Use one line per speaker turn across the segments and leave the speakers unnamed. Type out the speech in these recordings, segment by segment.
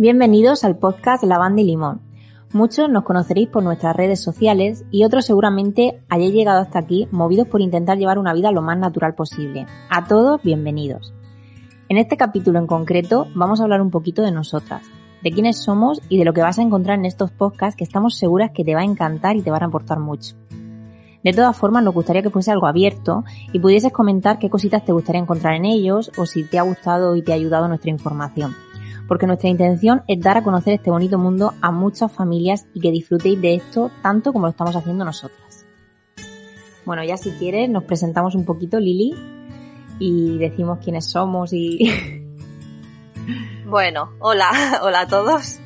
Bienvenidos al podcast Lavanda y Limón. Muchos nos conoceréis por nuestras redes sociales y otros seguramente hayáis llegado hasta aquí movidos por intentar llevar una vida lo más natural posible. A todos, bienvenidos. En este capítulo en concreto vamos a hablar un poquito de nosotras, de quiénes somos y de lo que vas a encontrar en estos podcasts que estamos seguras que te va a encantar y te van a aportar mucho. De todas formas, nos gustaría que fuese algo abierto y pudieses comentar qué cositas te gustaría encontrar en ellos o si te ha gustado y te ha ayudado nuestra información porque nuestra intención es dar a conocer este bonito mundo a muchas familias y que disfrutéis de esto tanto como lo estamos haciendo nosotras. Bueno, ya si quieres nos presentamos un poquito, Lili, y decimos quiénes somos y...
Bueno, hola, hola a todos.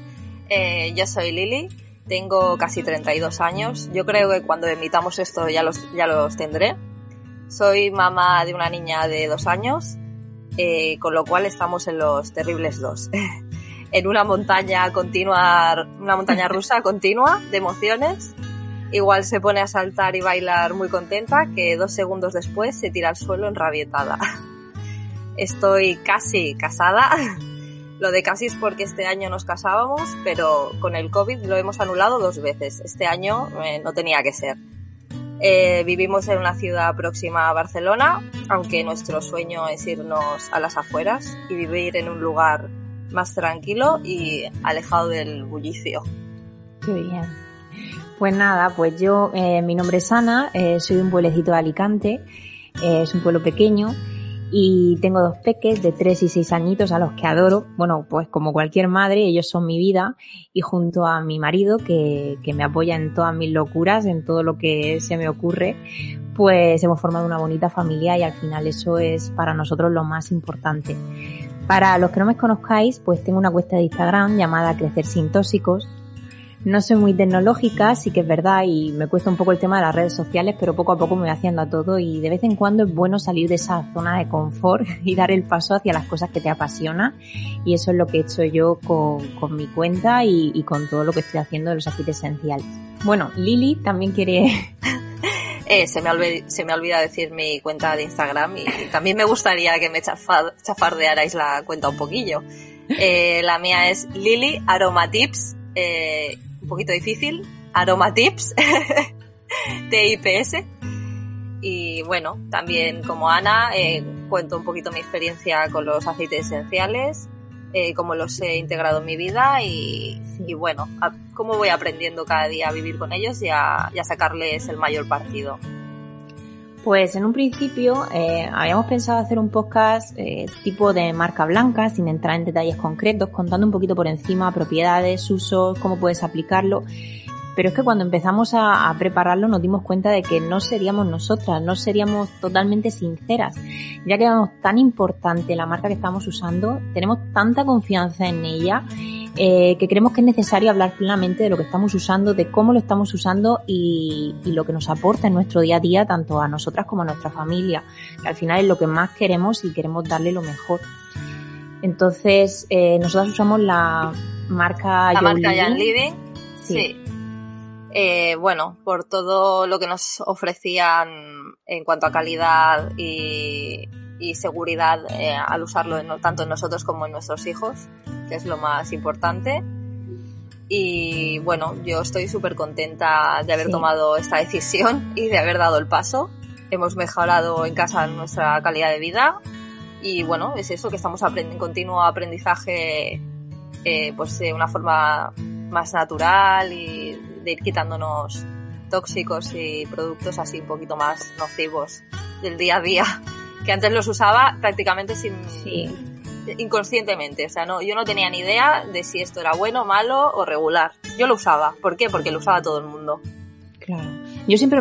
Eh, yo soy Lili, tengo casi 32 años. Yo creo que cuando emitamos esto ya los, ya los tendré. Soy mamá de una niña de dos años eh, con lo cual estamos en los terribles dos. en una montaña continua, una montaña rusa continua de emociones. Igual se pone a saltar y bailar muy contenta que dos segundos después se tira al suelo enrabietada. Estoy casi casada. Lo de casi es porque este año nos casábamos, pero con el COVID lo hemos anulado dos veces. Este año eh, no tenía que ser. Eh, vivimos en una ciudad próxima a Barcelona, aunque nuestro sueño es irnos a las afueras y vivir en un lugar más tranquilo y alejado del bullicio.
Qué bien. Pues nada, pues yo, eh, mi nombre es Ana, eh, soy de un pueblecito de Alicante, es un pueblo pequeño y tengo dos peques de 3 y 6 añitos a los que adoro. Bueno, pues como cualquier madre, ellos son mi vida y junto a mi marido que, que me apoya en todas mis locuras, en todo lo que se me ocurre, pues hemos formado una bonita familia y al final eso es para nosotros lo más importante. Para los que no me conozcáis, pues tengo una cuenta de Instagram llamada Crecer Sin Tóxicos, no soy muy tecnológica, sí que es verdad, y me cuesta un poco el tema de las redes sociales, pero poco a poco me voy haciendo a todo y de vez en cuando es bueno salir de esa zona de confort y dar el paso hacia las cosas que te apasionan. Y eso es lo que he hecho yo con, mi cuenta y, con todo lo que estoy haciendo de los aceites esenciales. Bueno, Lili también quiere...
Eh, se, me se me olvida decir mi cuenta de Instagram y también me gustaría que me chafardearais la cuenta un poquillo. Eh, la mía es Lili Aromatips. Eh, poquito difícil, Aromatips, TIPS. Y bueno, también como Ana, eh, cuento un poquito mi experiencia con los aceites esenciales, eh, cómo los he integrado en mi vida y, bueno, cómo voy aprendiendo cada día a vivir con ellos y a, sacarles el mayor partido.
Pues en un principio eh, habíamos pensado hacer un podcast tipo de marca blanca, sin entrar en detalles concretos, contando un poquito por encima propiedades, usos, cómo puedes aplicarlo. Pero es que cuando empezamos a, prepararlo nos dimos cuenta de que no seríamos nosotras, no seríamos totalmente sinceras, ya que vemos tan importante la marca que estamos usando, tenemos tanta confianza en ella, eh, que creemos que es necesario hablar plenamente de lo que estamos usando, de cómo lo estamos usando y, lo que nos aporta en nuestro día a día, tanto a nosotras como a nuestra familia, que al final es lo que más queremos y queremos darle lo mejor. Entonces, eh, nosotras usamos la marca
La marca Living. sí. Eh, bueno, por todo lo que nos ofrecían en cuanto a calidad y, seguridad eh, al usarlo tanto en nosotros como en nuestros hijos, que es lo más importante. Y bueno, yo estoy súper contenta de haber tomado esta decisión y de haber dado el paso. Hemos mejorado en casa nuestra calidad de vida y bueno, es eso que estamos aprendiendo en continuo aprendizaje eh, pues de una forma más natural y de ir quitándonos tóxicos y productos así un poquito más nocivos del día a día, que antes los usaba prácticamente sin inconscientemente, o sea, no, yo no tenía ni idea de si esto era bueno, malo o regular. Yo lo usaba, ¿por qué? Porque lo usaba todo el mundo.
Claro. Yo siempre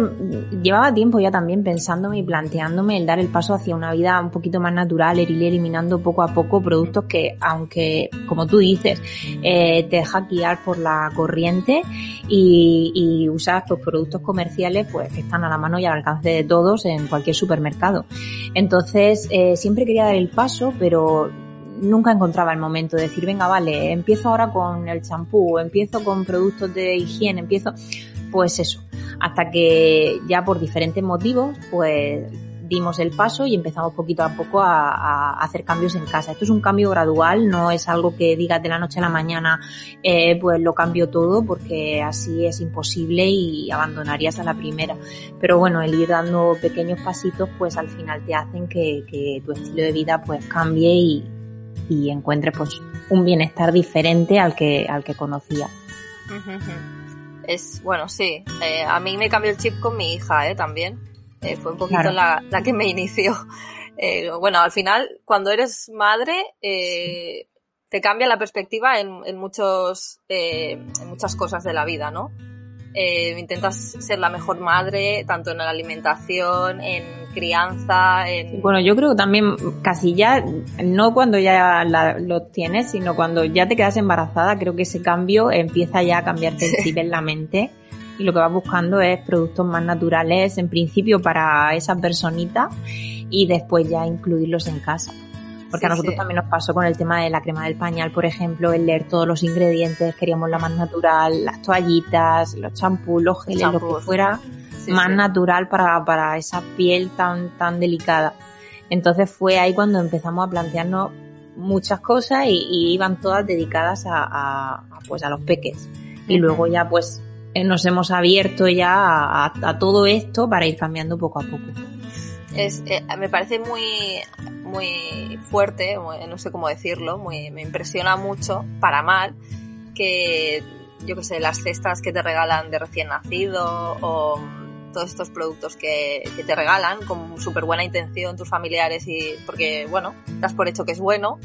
llevaba tiempo ya también pensándome y planteándome el dar el paso hacia una vida un poquito más natural, el ir eliminando poco a poco productos que, aunque, como tú dices, eh, te deja guiar por la corriente y, y usas pues, productos comerciales pues que están a la mano y al alcance de todos en cualquier supermercado. Entonces, eh, siempre quería dar el paso, pero nunca encontraba el momento de decir, venga, vale, empiezo ahora con el champú, empiezo con productos de higiene, empiezo, pues eso, hasta que ya por diferentes motivos, pues dimos el paso y empezamos poquito a poco a, hacer cambios en casa. Esto es un cambio gradual, no es algo que digas de la noche a la mañana, eh, pues lo cambio todo, porque así es imposible y abandonarías a la primera. Pero bueno, el ir dando pequeños pasitos, pues al final te hacen que, tu estilo de vida pues cambie y, encuentres pues un bienestar diferente al que, al que conocía.
Es, bueno, sí. Eh, a mí me cambió el chip con mi hija, ¿eh? También. Eh, fue un poquito la, la, que me inició. Eh, bueno, al final, cuando eres madre, eh, te cambia la perspectiva en, en muchos, en muchas cosas de la vida, ¿no? Eh, intentas ser la mejor madre, tanto en la alimentación, en crianza, en...
Bueno, yo creo que también casi ya, no cuando ya lo tienes, sino cuando ya te quedas embarazada, creo que ese cambio empieza ya a cambiarte el chip en la mente y lo que vas buscando es productos más naturales, en principio para esa personita y después ya incluirlos en casa. Porque a nosotros también nos pasó con el tema de la crema del pañal, por ejemplo, el leer todos los ingredientes, queríamos la más natural, las toallitas, los champús, los geles, lo que fuera más natural para, para esa piel tan, tan delicada. Entonces fue ahí cuando empezamos a plantearnos muchas cosas y, iban todas dedicadas a, a, pues a los peques. Y luego ya pues eh, nos hemos abierto ya a, a, todo esto para ir cambiando poco a poco.
Es, eh, me parece muy muy fuerte, no sé cómo decirlo, muy, me impresiona mucho, para mal, que yo que sé, las cestas que te regalan de recién nacido o todos estos productos que, que te regalan con súper buena intención tus familiares y porque, bueno, das por hecho que es bueno,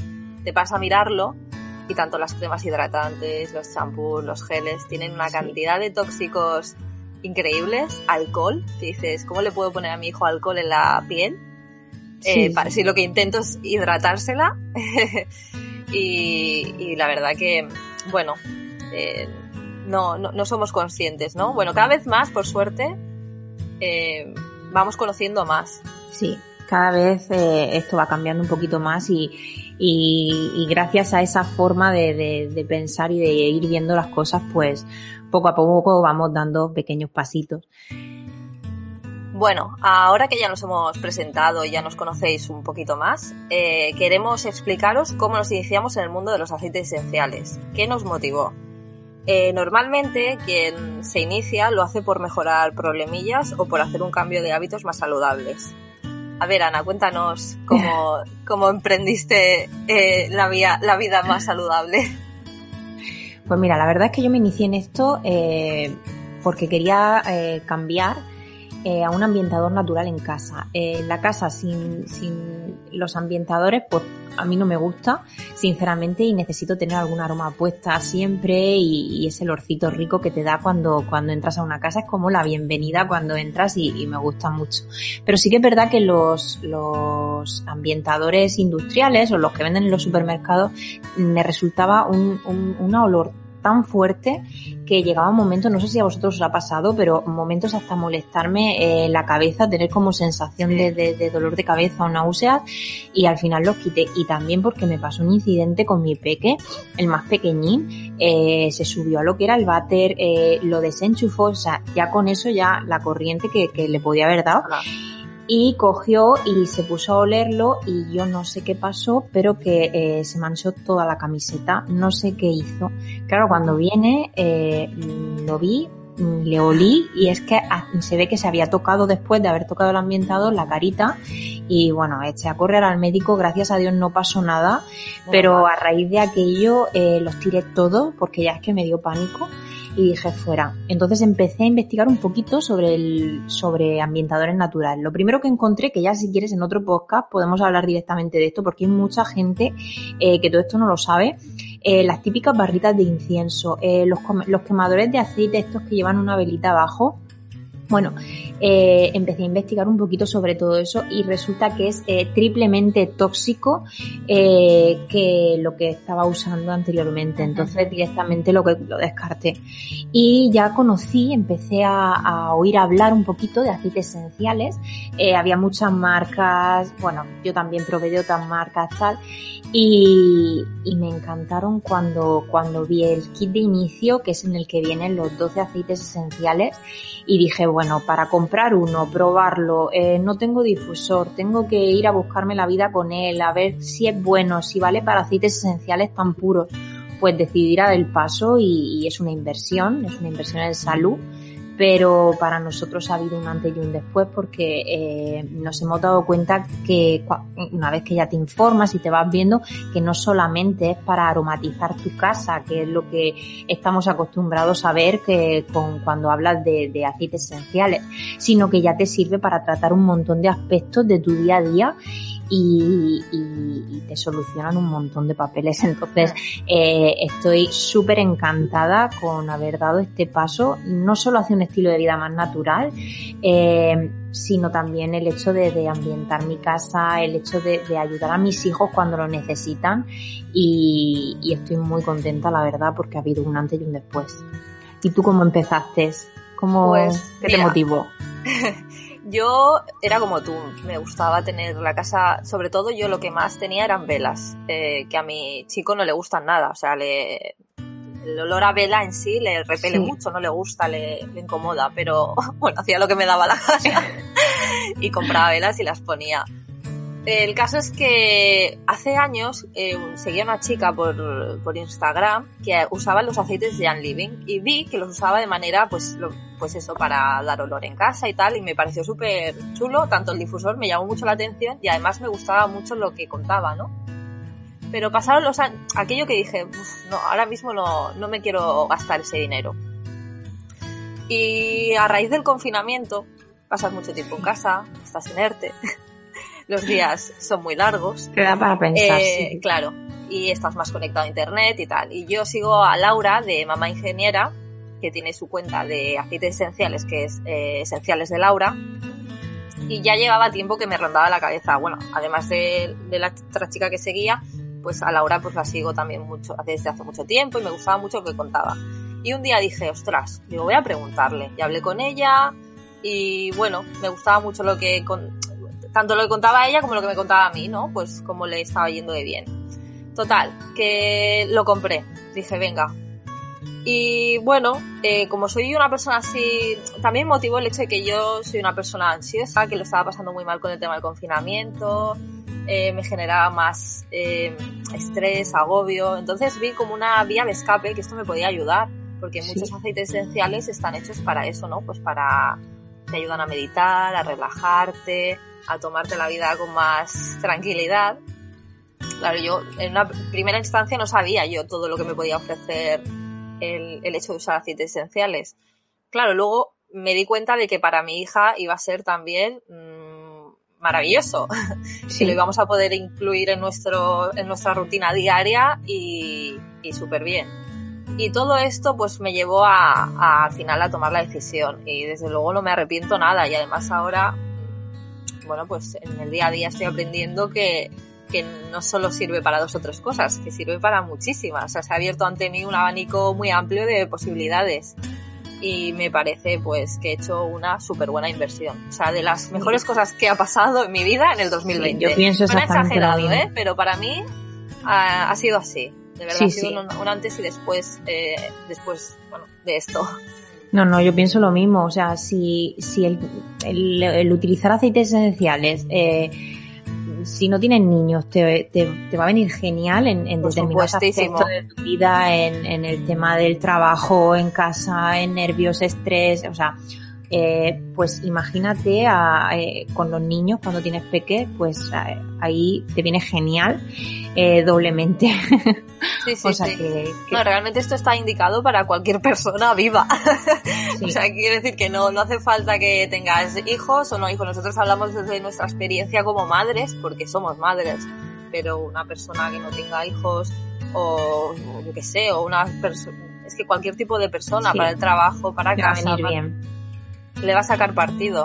te pasa a mirarlo y tanto las cremas hidratantes, los champús, los geles, tienen una cantidad de tóxicos increíbles, alcohol, que dices, ¿cómo le puedo poner a mi hijo alcohol en la piel? Eh, si lo que intento es hidratársela. y, la verdad que, bueno, eh, no, no, somos conscientes, ¿no? Bueno, cada vez más, por suerte, eh, vamos conociendo más.
Sí, cada vez esto va cambiando un poquito más y, y, gracias a esa forma de, de, pensar y de ir viendo las cosas, pues poco a poco vamos dando pequeños pasitos.
Bueno, ahora que ya nos hemos presentado y ya nos conocéis un poquito más, eh, queremos explicaros cómo nos iniciamos en el mundo de los aceites esenciales. ¿Qué nos motivó? Eh, normalmente quien se inicia lo hace por mejorar problemillas o por hacer un cambio de hábitos más saludables. A ver, Ana, cuéntanos cómo, cómo emprendiste eh, la, vía, la vida más saludable.
Pues mira, la verdad es que yo me inicié en esto porque quería cambiar eh, a un ambientador natural en casa. Eh, la casa sin, sin los ambientadores, pues a mí no me gusta, sinceramente, y necesito tener algún aroma puesta siempre y, ese olorcito rico que te da cuando, cuando entras a una casa es como la bienvenida cuando entras y, me gusta mucho. Pero sí que es verdad que los, los ambientadores industriales o los que venden en los supermercados me resultaba un, un, una olor tan fuerte que llegaba un momento, no sé si a vosotros os ha pasado, pero momentos hasta molestarme eh, la cabeza, tener como sensación de, dolor de cabeza o náuseas y al final los quité. Y también porque me pasó un incidente con mi peque, el más pequeñín, eh, se subió a lo que era el váter, eh, lo desenchufó, o sea, ya con eso ya la corriente que, que le podía haber dado y cogió y se puso a olerlo y yo no sé qué pasó, pero que eh, se manchó toda la camiseta, no sé qué hizo. Claro, cuando viene eh, lo vi, le olí y es que se ve que se había tocado después de haber tocado el ambientador la carita y bueno, eché a correr al médico, gracias a Dios no pasó nada, pero a raíz de aquello eh, los tiré todos porque ya es que me dio pánico y dije fuera. Entonces empecé a investigar un poquito sobre el, sobre ambientadores naturales. Lo primero que encontré, que ya si quieres en otro podcast podemos hablar directamente de esto, porque hay mucha gente eh, que todo esto no lo sabe. Eh, las típicas barritas de incienso, eh, los, los quemadores de aceite, estos que llevan una velita abajo, Bueno, eh, empecé a investigar un poquito sobre todo eso y resulta que es eh, triplemente tóxico eh, que lo que estaba usando anteriormente. Entonces directamente lo, que, lo descarté. Y ya conocí, empecé a, a oír hablar un poquito de aceites esenciales. había muchas marcas, bueno, yo también probé de otras marcas tal. Y, y, me encantaron cuando, cuando vi el kit de inicio, que es en el que vienen los 12 aceites esenciales. Y dije, bueno, para comprar uno, probarlo, eh, no tengo difusor, tengo que ir a buscarme la vida con él, a ver si es bueno, si vale para aceites esenciales tan puros, pues decidir a el paso y es una inversión, es una inversión en salud pero para nosotros ha habido un antes y un después porque eh, nos hemos dado cuenta que una vez que ya te informas y te vas viendo que no solamente es para aromatizar tu casa, que es lo que estamos acostumbrados a ver que con, cuando hablas de, de aceites esenciales, sino que ya te sirve para tratar un montón de aspectos de tu día a día y, y, te solucionan un montón de papeles. Entonces, eh, estoy súper encantada con haber dado este paso, no solo hacia un estilo de vida más natural, eh, sino también el hecho de, de, ambientar mi casa, el hecho de, de, ayudar a mis hijos cuando lo necesitan y, y, estoy muy contenta, la verdad, porque ha habido un antes y un después. ¿Y tú cómo empezaste? ¿Cómo,
pues,
¿Qué te motivó?
Yo era como tú, me gustaba tener la casa, sobre todo yo lo que más tenía eran velas, eh, que a mi chico no le gustan nada, o sea, le, el olor a vela en sí le repele sí. mucho, no le gusta, le, le, incomoda, pero bueno, hacía lo que me daba la gana y compraba velas y las ponía. El caso es que hace años eh, seguía una chica por, por, Instagram que usaba los aceites de Jan Living y vi que los usaba de manera, pues, pues eso, para dar olor en casa y tal, y me pareció súper chulo, tanto el difusor me llamó mucho la atención y además me gustaba mucho lo que contaba, ¿no? Pero pasaron los años, aquello que dije, no, ahora mismo no, no me quiero gastar ese dinero. Y a raíz del confinamiento, pasas mucho tiempo en casa, estás inerte. los días son muy largos.
Queda para pensar.
Eh,
sí.
Claro, y estás más conectado a internet y tal. Y yo sigo a Laura de Mamá Ingeniera, que tiene su cuenta de aceites esenciales, que es eh, Esenciales de Laura. Y ya llevaba tiempo que me rondaba la cabeza. Bueno, además de, de la otra chica que seguía, pues a Laura pues la sigo también mucho, desde hace mucho tiempo y me gustaba mucho lo que contaba. Y un día dije, ostras, digo, voy a preguntarle. Y hablé con ella y bueno, me gustaba mucho lo que, con, tanto lo que contaba ella como lo que me contaba a mí, ¿no? Pues como le estaba yendo de bien. Total, que lo compré. Dije, venga. Y bueno, eh, como soy una persona así, también motivó el hecho de que yo soy una persona ansiosa, que lo estaba pasando muy mal con el tema del confinamiento, eh, me generaba más eh, estrés, agobio. Entonces vi como una vía de escape que esto me podía ayudar, porque sí. muchos aceites esenciales están hechos para eso, ¿no? Pues para, te ayudan a meditar, a relajarte, a tomarte la vida con más tranquilidad. Claro, yo en una primera instancia no sabía yo todo lo que me podía ofrecer el, el hecho de usar aceites esenciales. Claro, luego me di cuenta de que para mi hija iba a ser también mmm, maravilloso. Sí. lo íbamos a poder incluir en, nuestro, en nuestra rutina diaria y, y súper bien. Y todo esto pues me llevó a, a, al final a tomar la decisión y desde luego no me arrepiento nada y además ahora, bueno, pues en el día a día estoy aprendiendo que, que no solo sirve para dos o tres cosas, que sirve para muchísimas. O sea, se ha abierto ante mí un abanico muy amplio de posibilidades y me parece pues que he hecho una súper buena inversión. O sea, de las mejores cosas que ha pasado en mi vida en el 2020.
Sí, yo pienso
exagerado, ¿eh? Pero para mí ha, ha sido así. De verdad, sí, ha sido sí. un, un, antes y después, eh, después, bueno, de esto.
No, no, yo pienso lo mismo. O sea, si, si el, el, el utilizar aceites esenciales, eh, si no tienes niños, te, te, te va a venir genial en, en determinados aspectos de tu vida, en, en el tema del trabajo, en casa, en nervios, estrés, o sea, eh, pues imagínate a, eh, con los niños cuando tienes peque, pues eh, ahí te viene genial eh, doblemente.
Sí, sí, o sea, sí. Que, que... No, realmente esto está indicado para cualquier persona viva. O sea, quiere decir que no, no hace falta que tengas hijos o no hijos. Nosotros hablamos desde nuestra experiencia como madres, porque somos madres, pero una persona que no tenga hijos o yo qué sé, o una persona, es que cualquier tipo de persona para el trabajo, para casa,
para... bien
le va a sacar partido.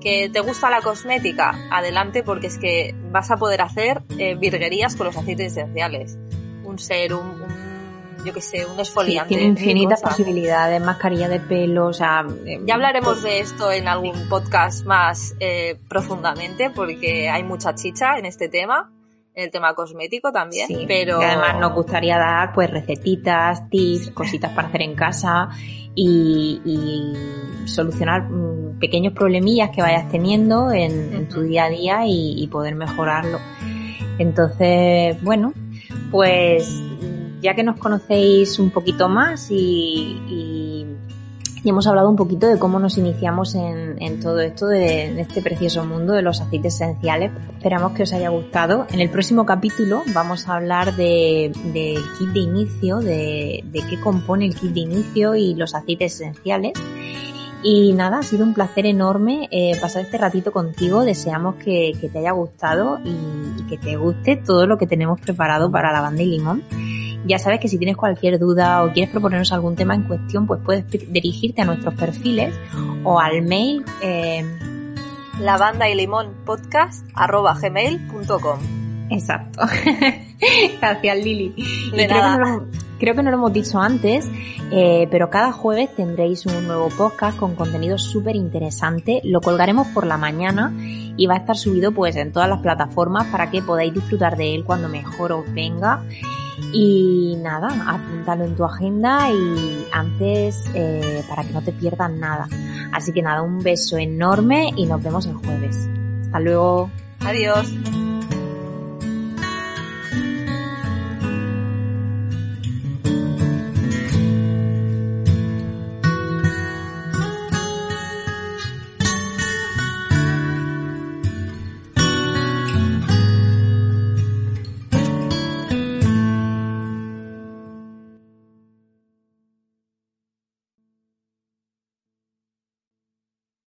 ¿Que te gusta la cosmética? Adelante porque es que vas a poder hacer eh, virguerías con los aceites esenciales. Un serum, un, yo que sé, un desfoliante.
tiene infinitas posibilidades, mascarilla de pelo, o sea...
Eh, ya hablaremos de esto en algún podcast más eh, profundamente porque hay mucha chicha en este tema el tema cosmético también, sí, pero
además nos gustaría dar pues recetitas, tips, cositas para hacer en casa y, y solucionar mm, pequeños problemillas que vayas teniendo en, tu día a día y, poder mejorarlo. Entonces, bueno, pues ya que nos conocéis un poquito más y hemos hablado un poquito de cómo nos iniciamos en, todo esto de, este precioso mundo de los aceites esenciales. Esperamos que os haya gustado. En el próximo capítulo vamos a hablar del kit de inicio, de, qué compone el kit de inicio y los aceites esenciales. Y nada, ha sido un placer enorme eh, pasar este ratito contigo. Deseamos que, te haya gustado y, y, que te guste todo lo que tenemos preparado para la banda y limón. Ya sabes que si tienes cualquier duda o quieres proponernos algún tema en cuestión, pues puedes dirigirte a nuestros perfiles o al mail eh,
lavanda y limón podcast arroba gmail.com.
Exacto. Gracias, Lili. De nada. Creo, que no lo hemos dicho antes, eh, pero cada jueves tendréis un nuevo podcast con contenido súper interesante. Lo colgaremos por la mañana y va a estar subido pues en todas las plataformas para que podáis disfrutar de él cuando mejor os venga. Y nada, apúntalo en tu agenda y antes eh, para que no te pierdas nada. Así que nada, un beso enorme y nos vemos el jueves. Hasta luego.
Adiós.